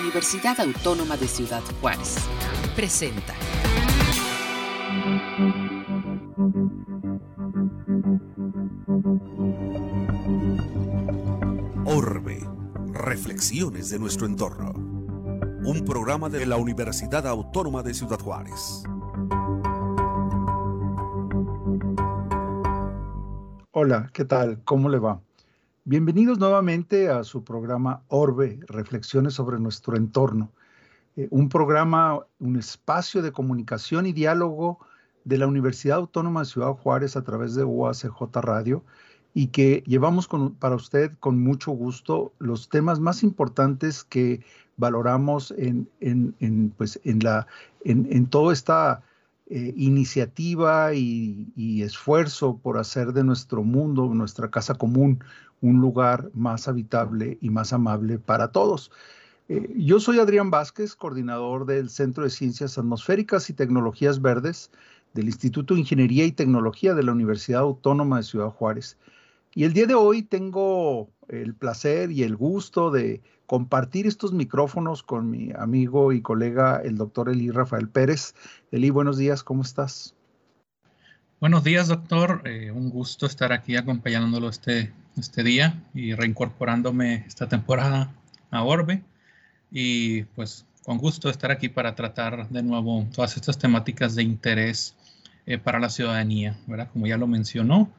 Universidad Autónoma de Ciudad Juárez. Presenta. Orbe. Reflexiones de nuestro entorno. Un programa de la Universidad Autónoma de Ciudad Juárez. Hola, ¿qué tal? ¿Cómo le va? Bienvenidos nuevamente a su programa Orbe, Reflexiones sobre nuestro entorno. Eh, un programa, un espacio de comunicación y diálogo de la Universidad Autónoma de Ciudad Juárez a través de UACJ Radio y que llevamos para usted con mucho gusto los temas más importantes que valoramos en, pues, en, la, en, toda esta eh, iniciativa y, esfuerzo por hacer de nuestro mundo, nuestra casa común, un lugar más habitable y más amable para todos. Eh, yo soy Adrián Vázquez, coordinador del Centro de Ciencias Atmosféricas y Tecnologías Verdes del Instituto de Ingeniería y Tecnología de la Universidad Autónoma de Ciudad Juárez. Y el día de hoy tengo el placer y el gusto de compartir estos micrófonos con mi amigo y colega, el doctor Eli Rafael Pérez. Eli, buenos días, ¿cómo estás? Buenos días, doctor. Eh, un gusto estar aquí acompañándolo este, este día y reincorporándome esta temporada a Orbe. Y pues con gusto estar aquí para tratar de nuevo todas estas temáticas de interés eh, para la ciudadanía, ¿verdad? Como ya lo mencionó,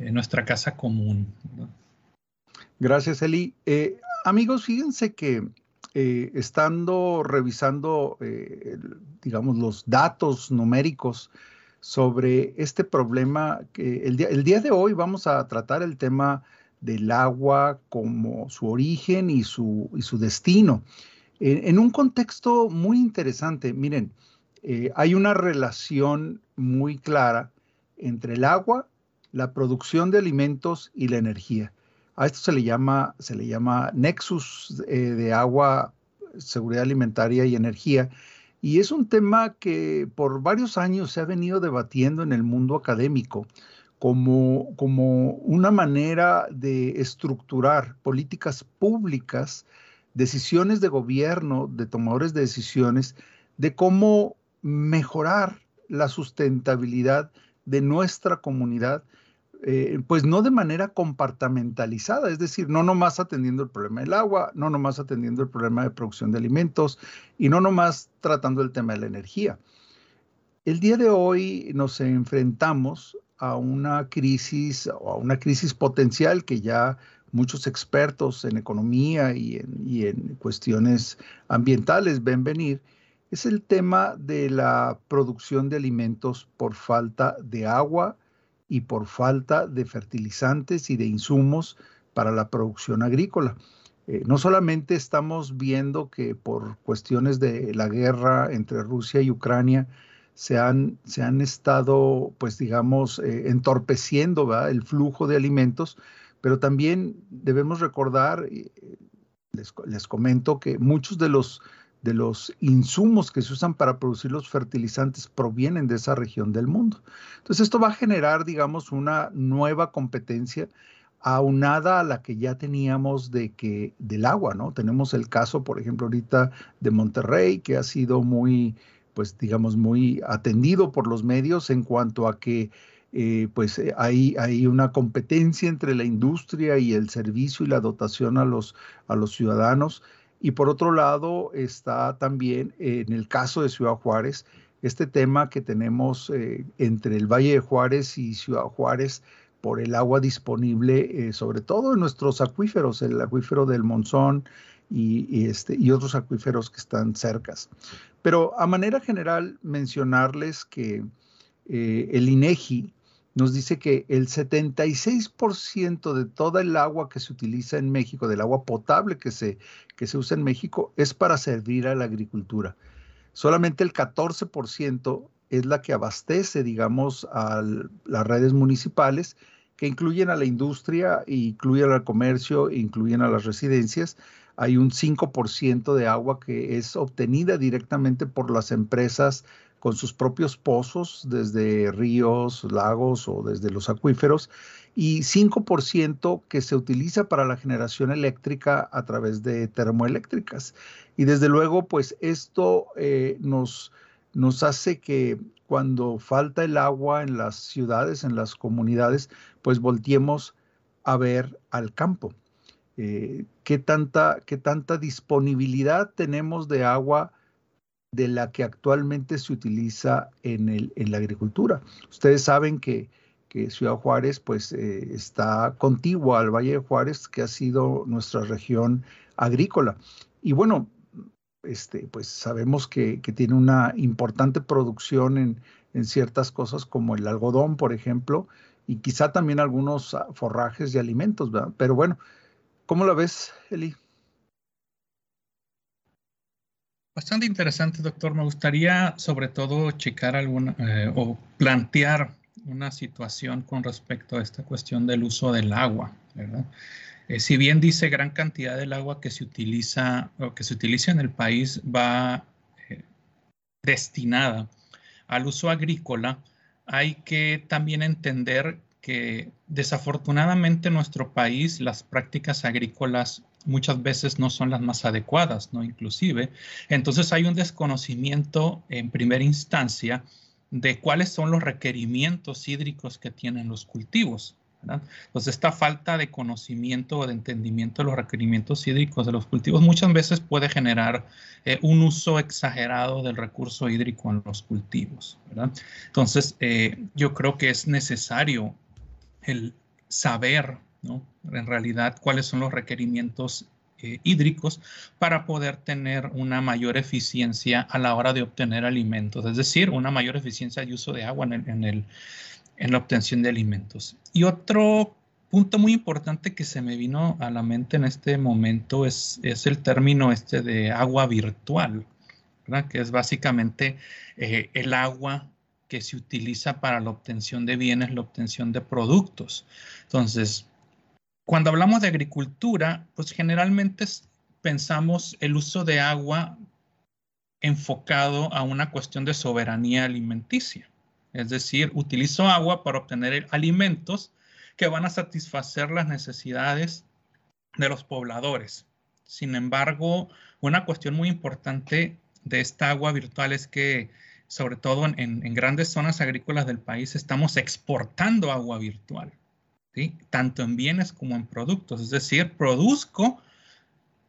eh, nuestra casa común. Gracias, Eli. Amigos, fíjense que eh, estando revisando, eh, digamos, los datos numéricos sobre este problema, que el día, el día de hoy vamos a tratar el tema del agua como su origen y su, y su destino. en un contexto muy interesante, miren, eh, hay una relación muy clara entre el agua, la producción de alimentos y la energía. A esto se le llama, se le llama nexus eh, de agua, seguridad alimentaria y energía. Y es un tema que por varios años se ha venido debatiendo en el mundo académico como, como una manera de estructurar políticas públicas, decisiones de gobierno, de tomadores de decisiones, de cómo mejorar la sustentabilidad de nuestra comunidad eh, pues no de manera compartamentalizada, es decir, no nomás atendiendo el problema del agua, no nomás atendiendo el problema de producción de alimentos y no nomás tratando el tema de la energía. El día de hoy nos enfrentamos a una crisis o a una crisis potencial que ya muchos expertos en economía y en, y en cuestiones ambientales ven venir, es el tema de la producción de alimentos por falta de agua, y por falta de fertilizantes y de insumos para la producción agrícola. Eh, no solamente estamos viendo que por cuestiones de la guerra entre Rusia y Ucrania se han, se han estado, pues digamos, eh, entorpeciendo el flujo de alimentos, pero también debemos recordar, eh, les, les comento que muchos de los de los insumos que se usan para producir los fertilizantes provienen de esa región del mundo. Entonces esto va a generar, digamos, una nueva competencia aunada a la que ya teníamos de que del agua, ¿no? Tenemos el caso, por ejemplo, ahorita de Monterrey, que ha sido muy, pues digamos, muy atendido por los medios en cuanto a que eh, pues eh, hay, hay, una competencia entre la industria y el servicio y la dotación a los, a los ciudadanos y por otro lado está también en el caso de Ciudad Juárez, este tema que tenemos eh, entre el Valle de Juárez y Ciudad Juárez por el agua disponible, eh, sobre todo en nuestros acuíferos, el acuífero del Monzón y, este, y otros acuíferos que están cercas. Pero a manera general, mencionarles que eh, el INEGI nos dice que el 76% de toda el agua que se utiliza en México, del agua potable que se, que se usa en México, es para servir a la agricultura. Solamente el 14% es la que abastece, digamos, a las redes municipales, que incluyen a la industria, incluyen al comercio, incluyen a las residencias. Hay un 5% de agua que es obtenida directamente por las empresas con sus propios pozos desde ríos, lagos o desde los acuíferos y 5% que se utiliza para la generación eléctrica a través de termoeléctricas. Y desde luego, pues esto eh, nos, nos hace que cuando falta el agua en las ciudades, en las comunidades, pues volteemos a ver al campo. Eh, ¿qué, tanta, ¿Qué tanta disponibilidad tenemos de agua de la que actualmente se utiliza en, el, en la agricultura? Ustedes saben que que Ciudad Juárez pues eh, está contigua al Valle de Juárez, que ha sido nuestra región agrícola. Y bueno, este, pues sabemos que, tiene una importante producción en, ciertas cosas como el algodón, por ejemplo, y quizá también algunos forrajes y alimentos. Pero bueno, ¿cómo la ves, Eli? Bastante interesante, doctor. Me gustaría sobre todo checar alguna eh, o plantear una situación con respecto a esta cuestión del uso del agua, eh, si bien dice gran cantidad del agua que se utiliza o que se utiliza en el país va eh, destinada al uso agrícola, hay que también entender que desafortunadamente en nuestro país las prácticas agrícolas muchas veces no son las más adecuadas, ¿no? Inclusive. Entonces hay un desconocimiento en primera instancia de cuáles son los requerimientos hídricos que tienen los cultivos. Entonces, esta falta de conocimiento o de entendimiento de los requerimientos hídricos de los cultivos muchas veces puede generar eh, un uso exagerado del recurso hídrico en los cultivos. Entonces, eh, yo creo que es necesario el saber, en realidad, cuáles son los requerimientos eh, hídricos para poder tener una mayor eficiencia a la hora de obtener alimentos, es decir, una mayor eficiencia de uso de agua en, el, en, la obtención de alimentos. Y otro punto muy importante que se me vino a la mente en este momento es, es el término este de agua virtual, que es básicamente eh, el agua que se utiliza para la obtención de bienes, la obtención de productos. Entonces, cuando hablamos de agricultura, pues generalmente pensamos el uso de agua enfocado a una cuestión de soberanía alimenticia. Es decir, utilizo agua para obtener alimentos que van a satisfacer las necesidades de los pobladores. Sin embargo, una cuestión muy importante de esta agua virtual es que, sobre todo en, en grandes zonas agrícolas del país, estamos exportando agua virtual tanto en bienes como en productos. Es decir, produzco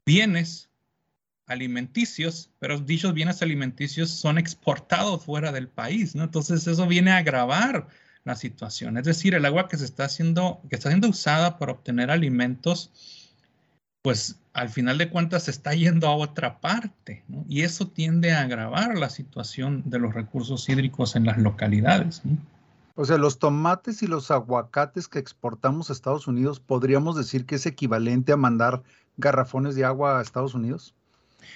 bienes alimenticios, pero dichos bienes alimenticios son exportados fuera del país, ¿no? Entonces eso viene a agravar la situación. Es decir, el agua que se está haciendo, que está siendo usada para obtener alimentos, pues al final de cuentas se está yendo a otra parte. Y eso tiende a agravar la situación de los recursos hídricos en las localidades. O sea, los tomates y los aguacates que exportamos a Estados Unidos, ¿podríamos decir que es equivalente a mandar garrafones de agua a Estados Unidos?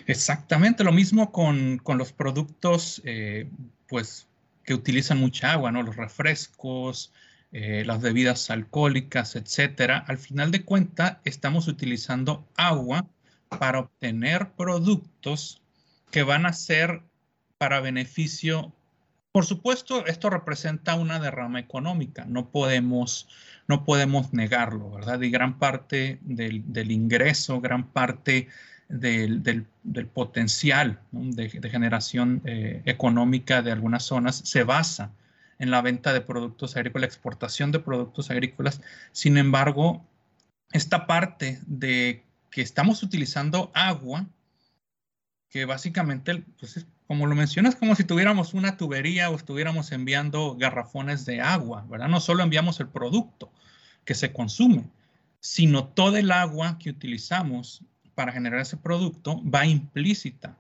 Exactamente, lo mismo con, los productos, eh, pues, que utilizan mucha agua, ¿no? Los refrescos, eh, las bebidas alcohólicas, etcétera. Al final de cuentas, estamos utilizando agua para obtener productos que van a ser para beneficio por supuesto, esto representa una derrama económica, no podemos, no podemos negarlo, ¿verdad? Y gran parte del, ingreso, gran parte del, potencial de, generación eh, económica de algunas zonas se basa en la venta de productos agrícolas, la exportación de productos agrícolas. Sin embargo, esta parte de que estamos utilizando agua, que básicamente pues, como lo mencionas, como si tuviéramos una tubería o estuviéramos enviando garrafones de agua, ¿verdad? No solo enviamos el producto que se consume, sino todo el agua que utilizamos para generar ese producto va implícita.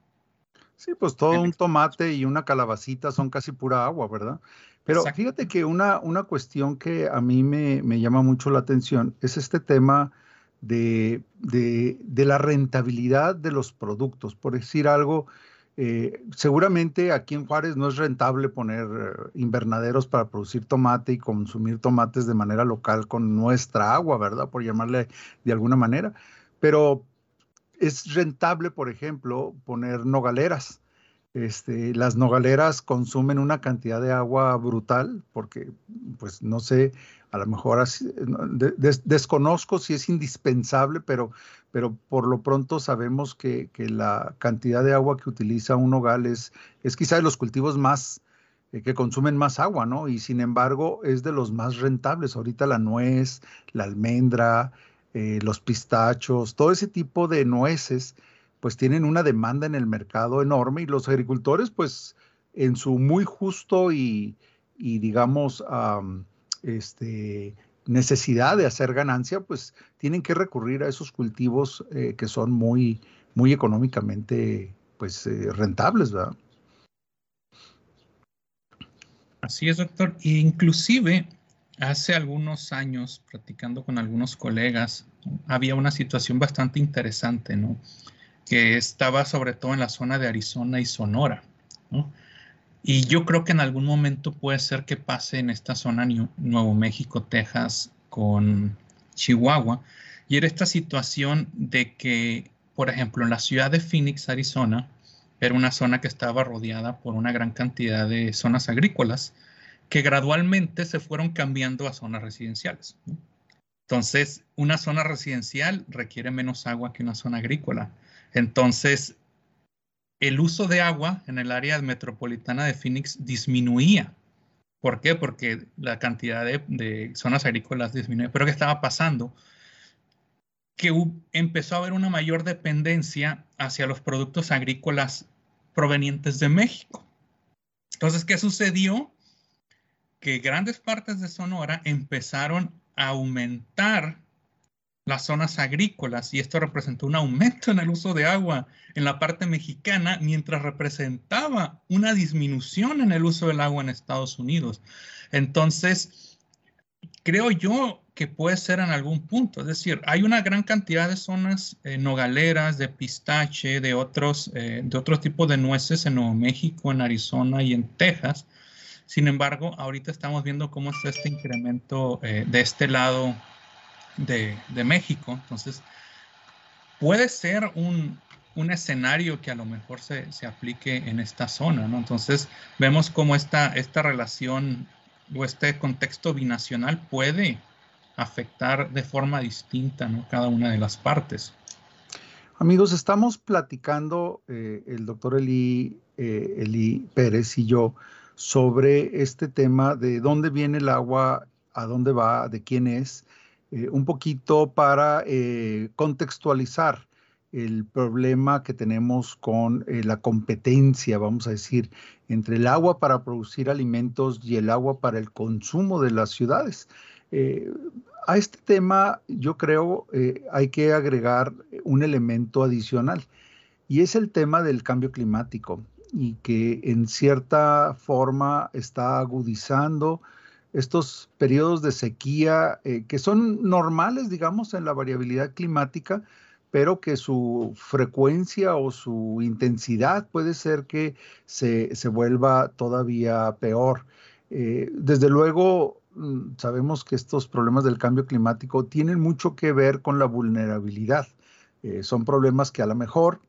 Sí, pues todo un tomate y una calabacita son casi pura agua, ¿verdad? Pero fíjate que una, una cuestión que a mí me, me llama mucho la atención es este tema de, de, de, la rentabilidad de los productos. Por decir algo, eh, seguramente aquí en Juárez no es rentable poner eh, invernaderos para producir tomate y consumir tomates de manera local con nuestra agua, ¿verdad? Por llamarle de alguna manera. Pero es rentable, por ejemplo, poner nogaleras. Este, las nogaleras consumen una cantidad de agua brutal porque, pues no sé, a lo mejor desconozco si es indispensable, pero, pero por lo pronto sabemos que, la cantidad de agua que utiliza un nogal es, es quizá de los cultivos más eh, que consumen más agua, ¿no? Y sin embargo es de los más rentables. Ahorita la nuez, la almendra, eh, los pistachos, todo ese tipo de nueces pues tienen una demanda en el mercado enorme y los agricultores, pues en su muy justo y, digamos, este, necesidad de hacer ganancia, pues tienen que recurrir a esos cultivos eh, que son muy, muy económicamente, pues, eh, rentables, ¿verdad? Así es, doctor. E inclusive hace algunos años, platicando con algunos colegas, había una situación bastante interesante, ¿no? Que estaba sobre todo en la zona de Arizona y Sonora. Y yo creo que en algún momento puede ser que pase en esta zona Nuevo México, Texas, con Chihuahua. Y era esta situación de que, por ejemplo, en la ciudad de Phoenix, Arizona, era una zona que estaba rodeada por una gran cantidad de zonas agrícolas que gradualmente se fueron cambiando a zonas residenciales. Entonces, una zona residencial requiere menos agua que una zona agrícola. Entonces, el uso de agua en el área metropolitana de Phoenix disminuía. ¿Por qué? Porque la cantidad de, zonas agrícolas disminuía. Pero ¿qué estaba pasando? Que empezó a haber una mayor dependencia hacia los productos agrícolas provenientes de México. Entonces, ¿qué sucedió? Que grandes partes de Sonora empezaron a aumentar las zonas agrícolas y esto representó un aumento en el uso de agua en la parte mexicana mientras representaba una disminución en el uso del agua en Estados Unidos. Entonces, creo yo que puede ser en algún punto, es decir, hay una gran cantidad de zonas eh, nogaleras, de pistache, de otros, eh, de otro tipo de nueces en Nuevo México, en Arizona y en Texas. Sin embargo, ahorita estamos viendo cómo está este incremento eh, de este lado de, México. Entonces, puede ser un, escenario que a lo mejor se, aplique en esta zona, ¿no? Entonces, vemos cómo esta, esta relación o este contexto binacional puede afectar de forma distinta ¿no? cada una de las partes. Amigos, estamos platicando eh, el doctor Eli, eh, Eli Pérez y yo sobre este tema de dónde viene el agua, a dónde va, de quién es, eh, un poquito para eh, contextualizar el problema que tenemos con eh, la competencia, vamos a decir, entre el agua para producir alimentos y el agua para el consumo de las ciudades. a este tema yo creo hay que agregar un elemento adicional y es el tema del cambio climático y que en cierta forma está agudizando estos periodos de sequía eh, que son normales, digamos, en la variabilidad climática, pero que su frecuencia o su intensidad puede ser que se, vuelva todavía peor. Eh, desde luego, mm, sabemos que estos problemas del cambio climático tienen mucho que ver con la vulnerabilidad. Eh, son problemas que a lo mejor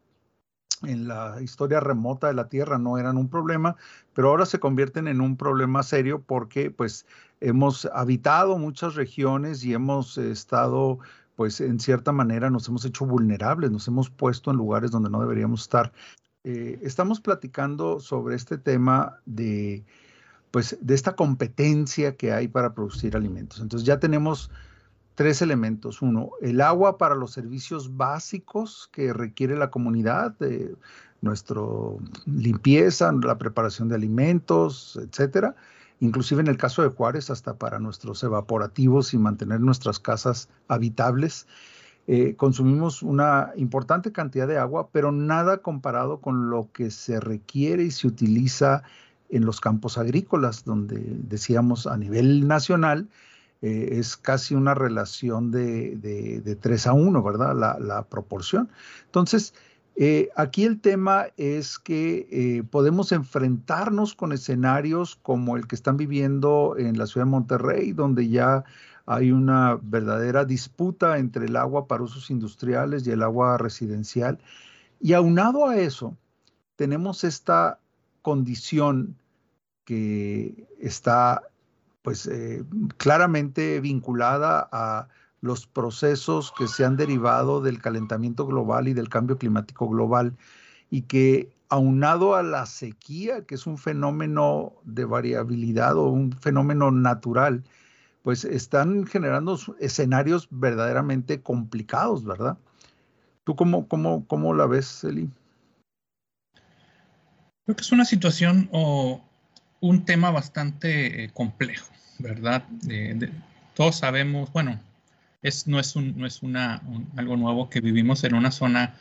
en la historia remota de la Tierra no eran un problema, pero ahora se convierten en un problema serio porque pues hemos habitado muchas regiones y hemos estado pues en cierta manera nos hemos hecho vulnerables, nos hemos puesto en lugares donde no deberíamos estar. Eh, estamos platicando sobre este tema de pues de esta competencia que hay para producir alimentos. Entonces ya tenemos tres elementos. Uno, el agua para los servicios básicos que requiere la comunidad, de nuestra limpieza, la preparación de alimentos, etcétera. Inclusive en el caso de Juárez, hasta para nuestros evaporativos y mantener nuestras casas habitables. Eh, consumimos una importante cantidad de agua, pero nada comparado con lo que se requiere y se utiliza en los campos agrícolas, donde decíamos a nivel nacional, eh, es casi una relación de, de, 3 a 1, ¿verdad? La, proporción. Entonces, eh, aquí el tema es que eh, podemos enfrentarnos con escenarios como el que están viviendo en la ciudad de Monterrey, donde ya hay una verdadera disputa entre el agua para usos industriales y el agua residencial. Y aunado a eso, tenemos esta condición que está pues eh, claramente vinculada a los procesos que se han derivado del calentamiento global y del cambio climático global y que aunado a la sequía, que es un fenómeno de variabilidad o un fenómeno natural, pues están generando escenarios verdaderamente complicados, ¿verdad? ¿Tú cómo, cómo, cómo la ves, Eli? Creo que es una situación o un tema bastante eh, complejo, ¿verdad? todos sabemos, bueno, es, no es, un, no es una, algo nuevo que vivimos en una zona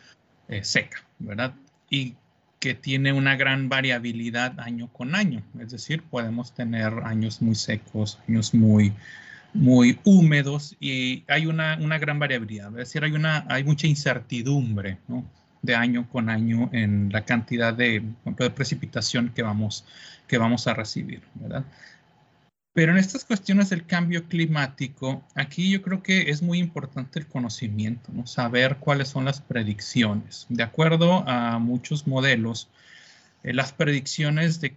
eh, seca, ¿verdad? Y que tiene una gran variabilidad año con año. Es decir, podemos tener años muy secos, años muy, muy húmedos y hay una, una gran variabilidad. Es decir, hay, una, hay mucha incertidumbre ¿no? de año con año en la cantidad de, de precipitación que vamos, que vamos a recibir. ¿verdad? Pero en estas cuestiones del cambio climático, aquí yo creo que es muy importante el conocimiento, ¿no? saber cuáles son las predicciones. De acuerdo a muchos modelos, eh, las predicciones de,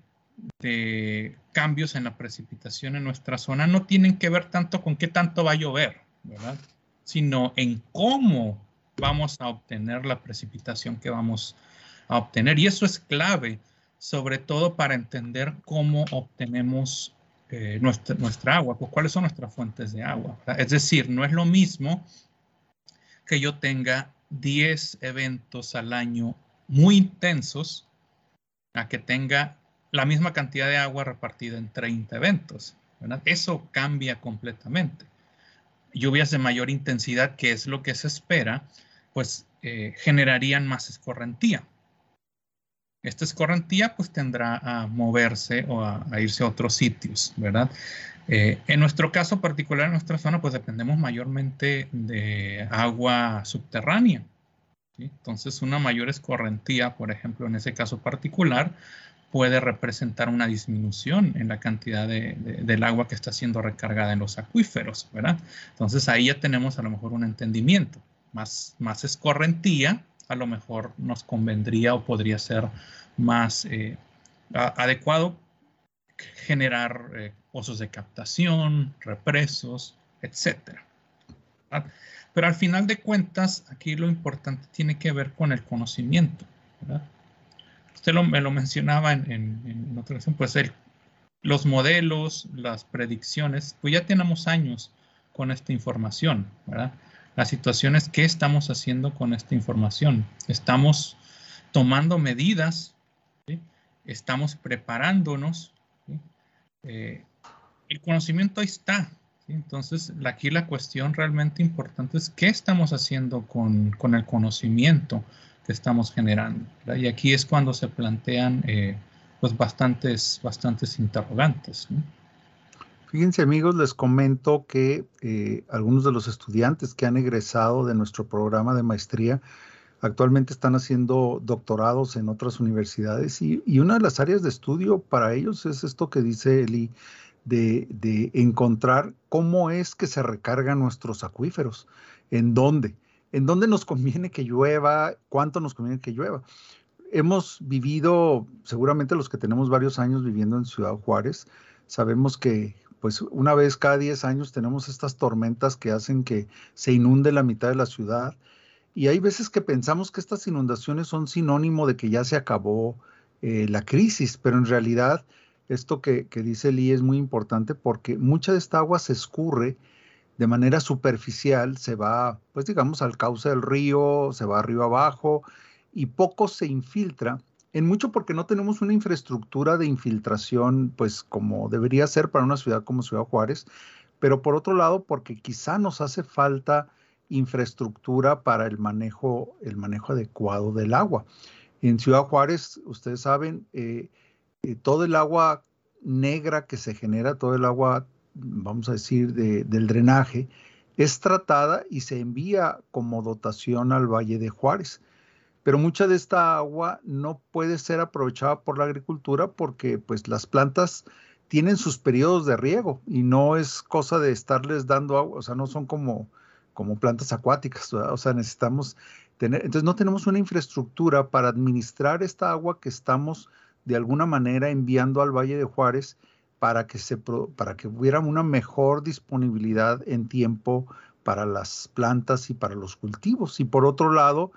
cambios en la precipitación en nuestra zona no tienen que ver tanto con qué tanto va a llover, sino en cómo vamos a obtener la precipitación que vamos a obtener. Y eso es clave, sobre todo para entender cómo obtenemos eh, nuestra, nuestra, agua, pues cuáles son nuestras fuentes de agua. Es decir, no es lo mismo que yo tenga 10 eventos al año muy intensos a que tenga la misma cantidad de agua repartida en 30 eventos. Eso cambia completamente. Lluvias de mayor intensidad, que es lo que se espera, pues eh, generarían más escorrentía. Esta escorrentía pues tendrá a moverse o a, irse a otros sitios, ¿verdad? Eh, en nuestro caso particular, en nuestra zona, pues dependemos mayormente de agua subterránea. Entonces, una mayor escorrentía, por ejemplo, en ese caso particular, puede representar una disminución en la cantidad de, del agua que está siendo recargada en los acuíferos, ¿verdad? Entonces, ahí ya tenemos a lo mejor un entendimiento. Más, más escorrentía, a lo mejor nos convendría o podría ser más eh, adecuado generar eh, pozos de captación, represos, etc. Pero al final de cuentas, aquí lo importante tiene que ver con el conocimiento. Usted me lo mencionaba en, otra ocasión, pues los modelos, las predicciones, pues ya tenemos años con esta información, ¿verdad? La situación es qué estamos haciendo con esta información. Estamos tomando medidas, estamos preparándonos. Eh, el conocimiento ahí está. Entonces, aquí la cuestión realmente importante es qué estamos haciendo con, el conocimiento que estamos generando. Y aquí es cuando se plantean eh, pues bastantes, bastantes interrogantes. Fíjense amigos, les comento que eh, algunos de los estudiantes que han egresado de nuestro programa de maestría actualmente están haciendo doctorados en otras universidades y, una de las áreas de estudio para ellos es esto que dice Eli, de, de, encontrar cómo es que se recargan nuestros acuíferos, en dónde, en dónde nos conviene que llueva, cuánto nos conviene que llueva. Hemos vivido, seguramente los que tenemos varios años viviendo en Ciudad Juárez, sabemos que pues una vez cada 10 años tenemos estas tormentas que hacen que se inunde la mitad de la ciudad. Y hay veces que pensamos que estas inundaciones son sinónimo de que ya se acabó eh, la crisis, pero en realidad esto que, dice Lee es muy importante porque mucha de esta agua se escurre de manera superficial, se va, pues digamos, al cauce del río, se va arriba abajo y poco se infiltra en mucho porque no tenemos una infraestructura de infiltración, pues como debería ser para una ciudad como Ciudad Juárez, pero por otro lado porque quizá nos hace falta infraestructura para el manejo, el manejo adecuado del agua. En Ciudad Juárez, ustedes saben, eh, eh, todo el agua negra que se genera, todo el agua, vamos a decir, del drenaje, es tratada y se envía como dotación al Valle de Juárez pero mucha de esta agua no puede ser aprovechada por la agricultura porque pues las plantas tienen sus periodos de riego y no es cosa de estarles dando agua, o sea, no son como, como plantas acuáticas, o sea, necesitamos tener, entonces no tenemos una infraestructura para administrar esta agua que estamos de alguna manera enviando al Valle de Juárez para que, se, para que hubiera una mejor disponibilidad en tiempo para las plantas y para los cultivos. Y por otro lado,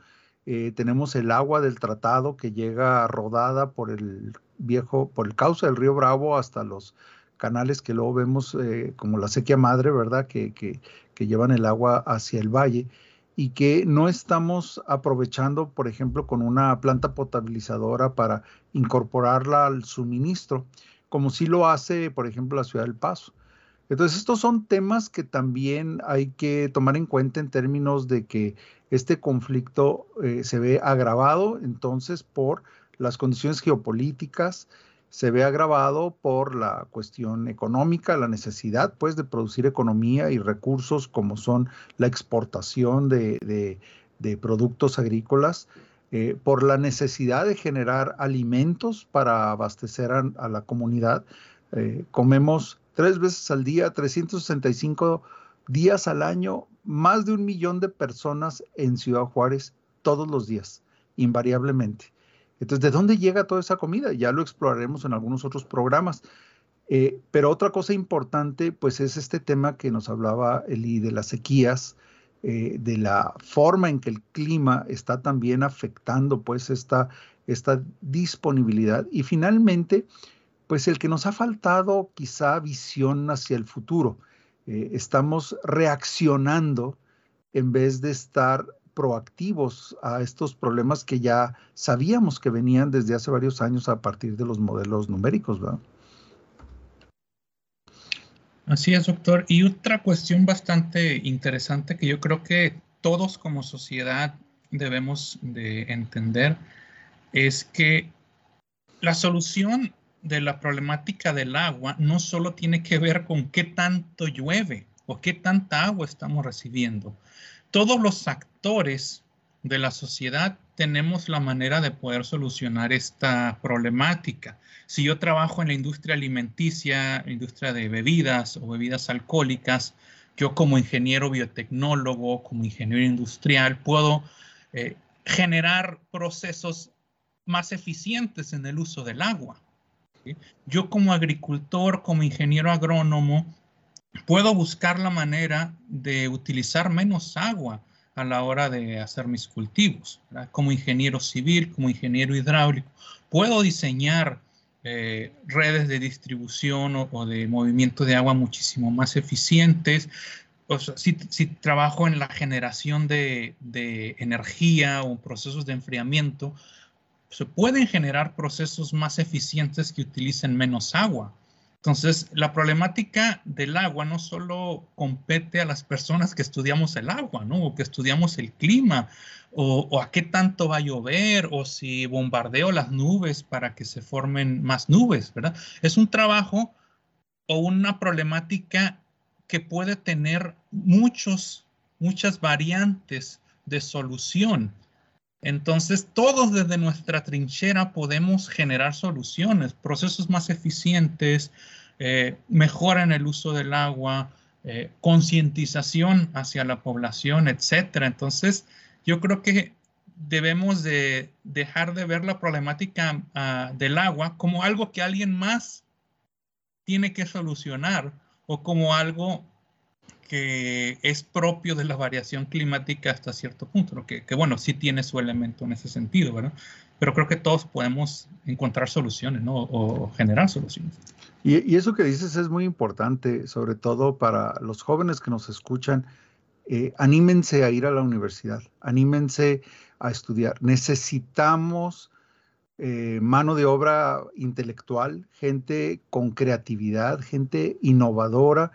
eh, tenemos el agua del tratado que llega rodada por el viejo, por el cauce del río Bravo hasta los canales que luego vemos eh, como la sequía madre, ¿verdad? Que, que, que, llevan el agua hacia el valle y que no estamos aprovechando, por ejemplo, con una planta potabilizadora para incorporarla al suministro como sí lo hace, por ejemplo, la ciudad del Paso. Entonces, estos son temas que también hay que tomar en cuenta en términos de que este conflicto eh, se ve agravado entonces por las condiciones geopolíticas, se ve agravado por la cuestión económica, la necesidad pues de producir economía y recursos como son la exportación de productos agrícolas, eh, por la necesidad de generar alimentos para abastecer a, la comunidad. Eh, comemos tres veces al día, 365 días al año, más de un millón de personas en Ciudad Juárez todos los días, invariablemente. Entonces, ¿de dónde llega toda esa comida? Ya lo exploraremos en algunos otros programas. Eh, pero otra cosa importante, pues es este tema que nos hablaba Eli de las sequías, eh, de la forma en que el clima está también afectando pues esta, esta disponibilidad. Y finalmente, pues el que nos ha faltado quizá visión hacia el futuro. Eh, estamos reaccionando en vez de estar proactivos a estos problemas que ya sabíamos que venían desde hace varios años a partir de los modelos numéricos, ¿verdad? Así es, doctor. Y otra cuestión bastante interesante que yo creo que todos como sociedad debemos de entender es que la solución de la problemática del agua no solo tiene que ver con qué tanto llueve o qué tanta agua estamos recibiendo. Todos los actores de la sociedad tenemos la manera de poder solucionar esta problemática. Si yo trabajo en la industria alimenticia, industria de bebidas o bebidas alcohólicas, yo como ingeniero biotecnólogo, como ingeniero industrial, puedo eh, generar procesos más eficientes en el uso del agua. Yo como agricultor, como ingeniero agrónomo, puedo buscar la manera de utilizar menos agua a la hora de hacer mis cultivos. Como ingeniero civil, como ingeniero hidráulico, puedo diseñar eh, redes de distribución o, de movimiento de agua muchísimo más eficientes. si, trabajo en la generación de, de energía o procesos de enfriamiento, se pueden generar procesos más eficientes que utilicen menos agua. Entonces, la problemática del agua no solo compete a las personas que estudiamos el agua, ¿no? O que estudiamos el clima, o, a qué tanto va a llover, o si bombardeo las nubes para que se formen más nubes, ¿verdad? Es un trabajo o una problemática que puede tener muchos, muchas variantes de solución. Entonces, todos desde nuestra trinchera podemos generar soluciones, procesos más eficientes, eh, mejora en el uso del agua, eh, concientización hacia la población, etcétera. Entonces, yo creo que debemos de dejar de ver la problemática ah, del agua como algo que alguien más tiene que solucionar o como algo que es propio de la variación climática hasta cierto punto, que, bueno, sí tiene su elemento en ese sentido, ¿verdad? Pero creo que todos podemos encontrar soluciones, ¿no? O, generar soluciones. Y, eso que dices es muy importante, sobre todo para los jóvenes que nos escuchan. Eh, anímense a ir a la universidad, anímense a estudiar. Necesitamos eh, mano de obra intelectual, gente con creatividad, gente innovadora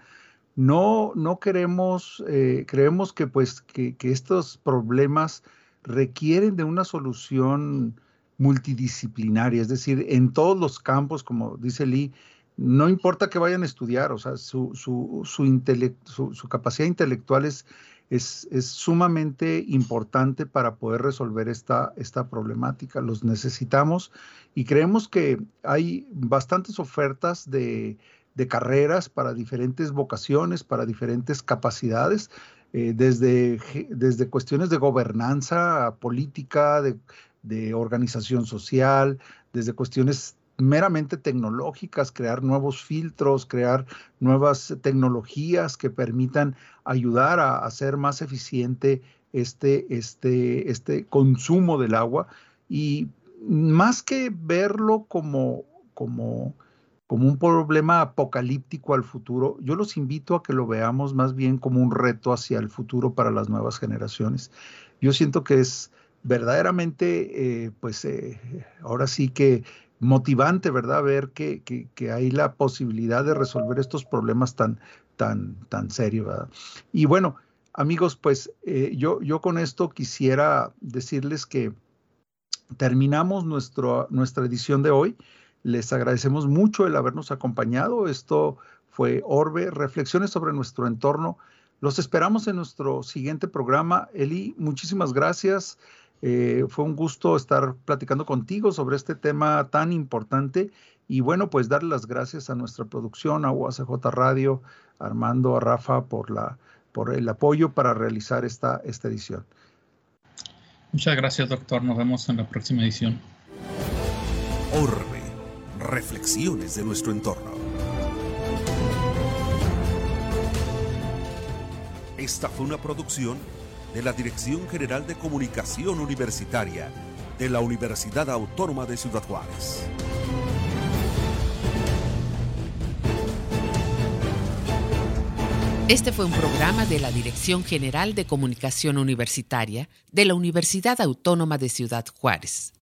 no, no queremos, eh, creemos que pues que, estos problemas requieren de una solución multidisciplinaria, es decir, en todos los campos, como dice Lee, no importa que vayan a estudiar, o sea, su, su, su, capacidad intelectual es, es, sumamente importante para poder resolver esta, esta problemática. Los necesitamos y creemos que hay bastantes ofertas de, de carreras para diferentes vocaciones, para diferentes capacidades. desde, desde cuestiones de gobernanza política, de, de organización social, desde cuestiones meramente tecnológicas, crear nuevos filtros, crear nuevas tecnologías que permitan ayudar a hacer más eficiente este, este, este consumo del agua. Y más que verlo como, como, como un problema apocalíptico al futuro, yo los invito a que lo veamos más bien como un reto hacia el futuro para las nuevas generaciones. Yo siento que es verdaderamente, eh, pues eh, ahora sí que motivante, ¿verdad? Ver que, hay la posibilidad de resolver estos problemas tan, tan, tan serios, ¿verdad? Y bueno, amigos, pues eh, yo, yo con esto quisiera decirles que terminamos nuestro, nuestra edición de hoy. Les agradecemos mucho el habernos acompañado. Esto fue Orbe, reflexiones sobre nuestro entorno. Los esperamos en nuestro siguiente programa. Eli, muchísimas gracias. Eh, fue un gusto estar platicando contigo sobre este tema tan importante y bueno, pues darle las gracias a nuestra producción, a UACJ Radio, Armando, a Rafa por, la, por el apoyo para realizar esta, esta edición. Muchas gracias, doctor. Nos vemos en la próxima edición. Orbe, reflexiones de nuestro entorno. Esta fue una producción de la Dirección General de Comunicación Universitaria de la Universidad Autónoma de Ciudad Juárez. Este fue un programa de la Dirección General de Comunicación Universitaria de la Universidad Autónoma de Ciudad Juárez.